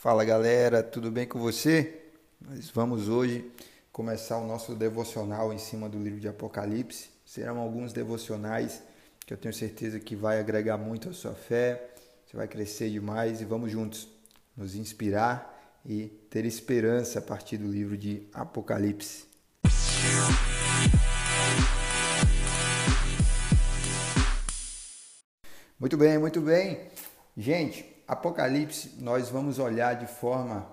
Fala galera, tudo bem com você? Nós vamos hoje começar o nosso devocional em cima do livro de Apocalipse. Serão alguns devocionais que eu tenho certeza que vai agregar muito à sua fé, você vai crescer demais e vamos juntos nos inspirar e ter esperança a partir do livro de Apocalipse. Muito bem, muito bem. Gente, Apocalipse, nós vamos olhar de forma,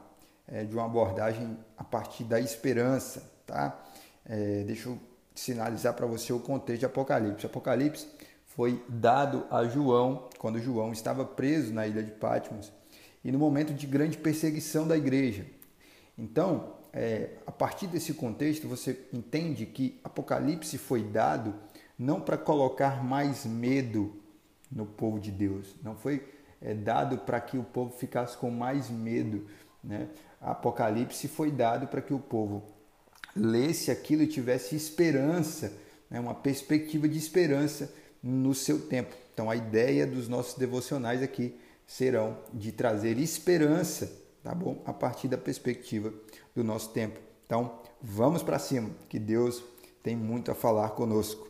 é, de uma abordagem a partir da esperança, tá? É, deixa eu sinalizar para você o contexto de Apocalipse. Apocalipse foi dado a João quando João estava preso na ilha de Patmos e no momento de grande perseguição da igreja. Então, é, a partir desse contexto, você entende que Apocalipse foi dado não para colocar mais medo no povo de Deus, não foi é, dado para que o povo ficasse com mais medo. Né? Apocalipse foi dado para que o povo lesse aquilo e tivesse esperança, né? uma perspectiva de esperança no seu tempo. Então, a ideia dos nossos devocionais aqui serão de trazer esperança, tá bom? A partir da perspectiva do nosso tempo. Então, vamos para cima, que Deus tem muito a falar conosco.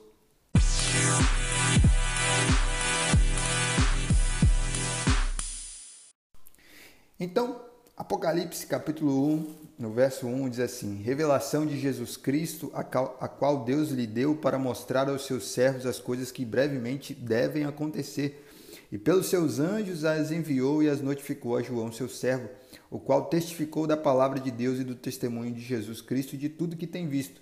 Então, Apocalipse capítulo 1, no verso 1, diz assim: Revelação de Jesus Cristo, a qual Deus lhe deu para mostrar aos seus servos as coisas que brevemente devem acontecer. E pelos seus anjos as enviou e as notificou a João, seu servo, o qual testificou da palavra de Deus e do testemunho de Jesus Cristo e de tudo que tem visto.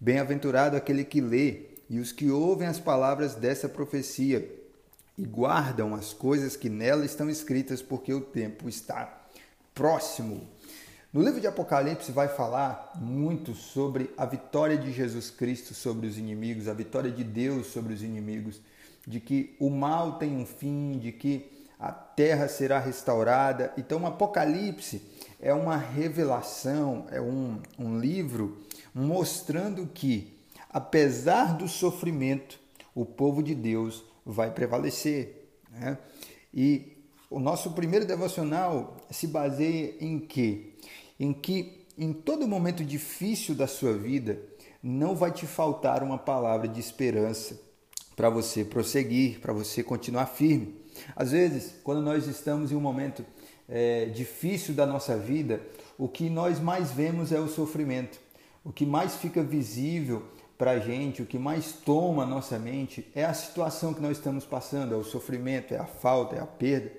Bem-aventurado aquele que lê e os que ouvem as palavras dessa profecia e guardam as coisas que nela estão escritas, porque o tempo está próximo. No livro de Apocalipse vai falar muito sobre a vitória de Jesus Cristo sobre os inimigos, a vitória de Deus sobre os inimigos, de que o mal tem um fim, de que a terra será restaurada. Então, o Apocalipse é uma revelação, é um, um livro mostrando que, apesar do sofrimento, o povo de Deus vai prevalecer. Né? E o nosso primeiro devocional se baseia em quê? Em que em todo momento difícil da sua vida não vai te faltar uma palavra de esperança para você prosseguir, para você continuar firme. Às vezes, quando nós estamos em um momento é, difícil da nossa vida, o que nós mais vemos é o sofrimento. O que mais fica visível para a gente, o que mais toma a nossa mente é a situação que nós estamos passando, é o sofrimento, é a falta, é a perda.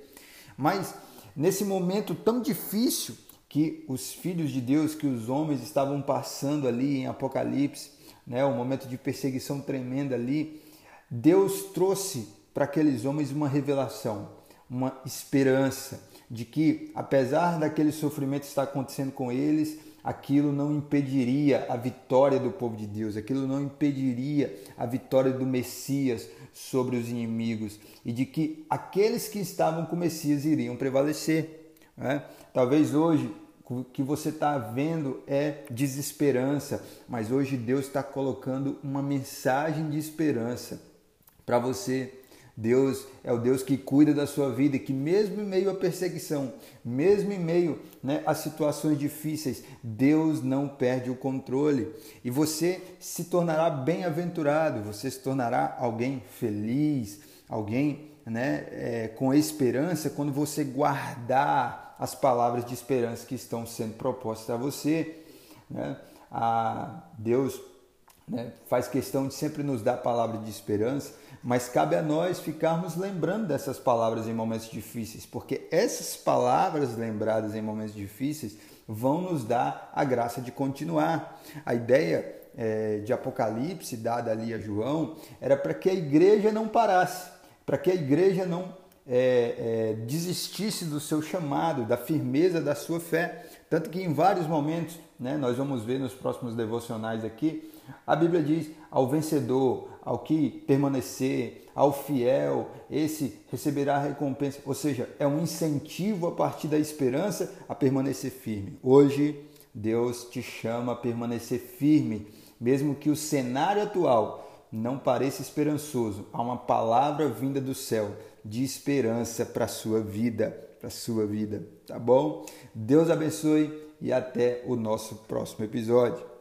Mas nesse momento tão difícil que os filhos de Deus, que os homens estavam passando ali em Apocalipse, né, um momento de perseguição tremenda ali, Deus trouxe para aqueles homens uma revelação, uma esperança de que apesar daquele sofrimento estar acontecendo com eles, aquilo não impediria a vitória do povo de Deus, aquilo não impediria a vitória do Messias sobre os inimigos e de que aqueles que estavam com o Messias iriam prevalecer. Né? Talvez hoje o que você está vendo é desesperança, mas hoje Deus está colocando uma mensagem de esperança para você Deus é o Deus que cuida da sua vida que mesmo em meio à perseguição, mesmo em meio né, a situações difíceis, Deus não perde o controle e você se tornará bem-aventurado, você se tornará alguém feliz, alguém né, é, com esperança quando você guardar as palavras de esperança que estão sendo propostas a você. Né? A Deus né, faz questão de sempre nos dar palavra de esperança, mas cabe a nós ficarmos lembrando dessas palavras em momentos difíceis, porque essas palavras lembradas em momentos difíceis vão nos dar a graça de continuar. A ideia é, de Apocalipse dada ali a João era para que a igreja não parasse, para que a igreja não é, é, desistisse do seu chamado, da firmeza da sua fé. Tanto que em vários momentos, né, nós vamos ver nos próximos devocionais aqui, a Bíblia diz: ao vencedor, ao que permanecer, ao fiel, esse receberá a recompensa. Ou seja, é um incentivo a partir da esperança a permanecer firme. Hoje, Deus te chama a permanecer firme, mesmo que o cenário atual não pareça esperançoso. Há uma palavra vinda do céu de esperança para a sua vida. Para sua vida, tá bom? Deus abençoe e até o nosso próximo episódio.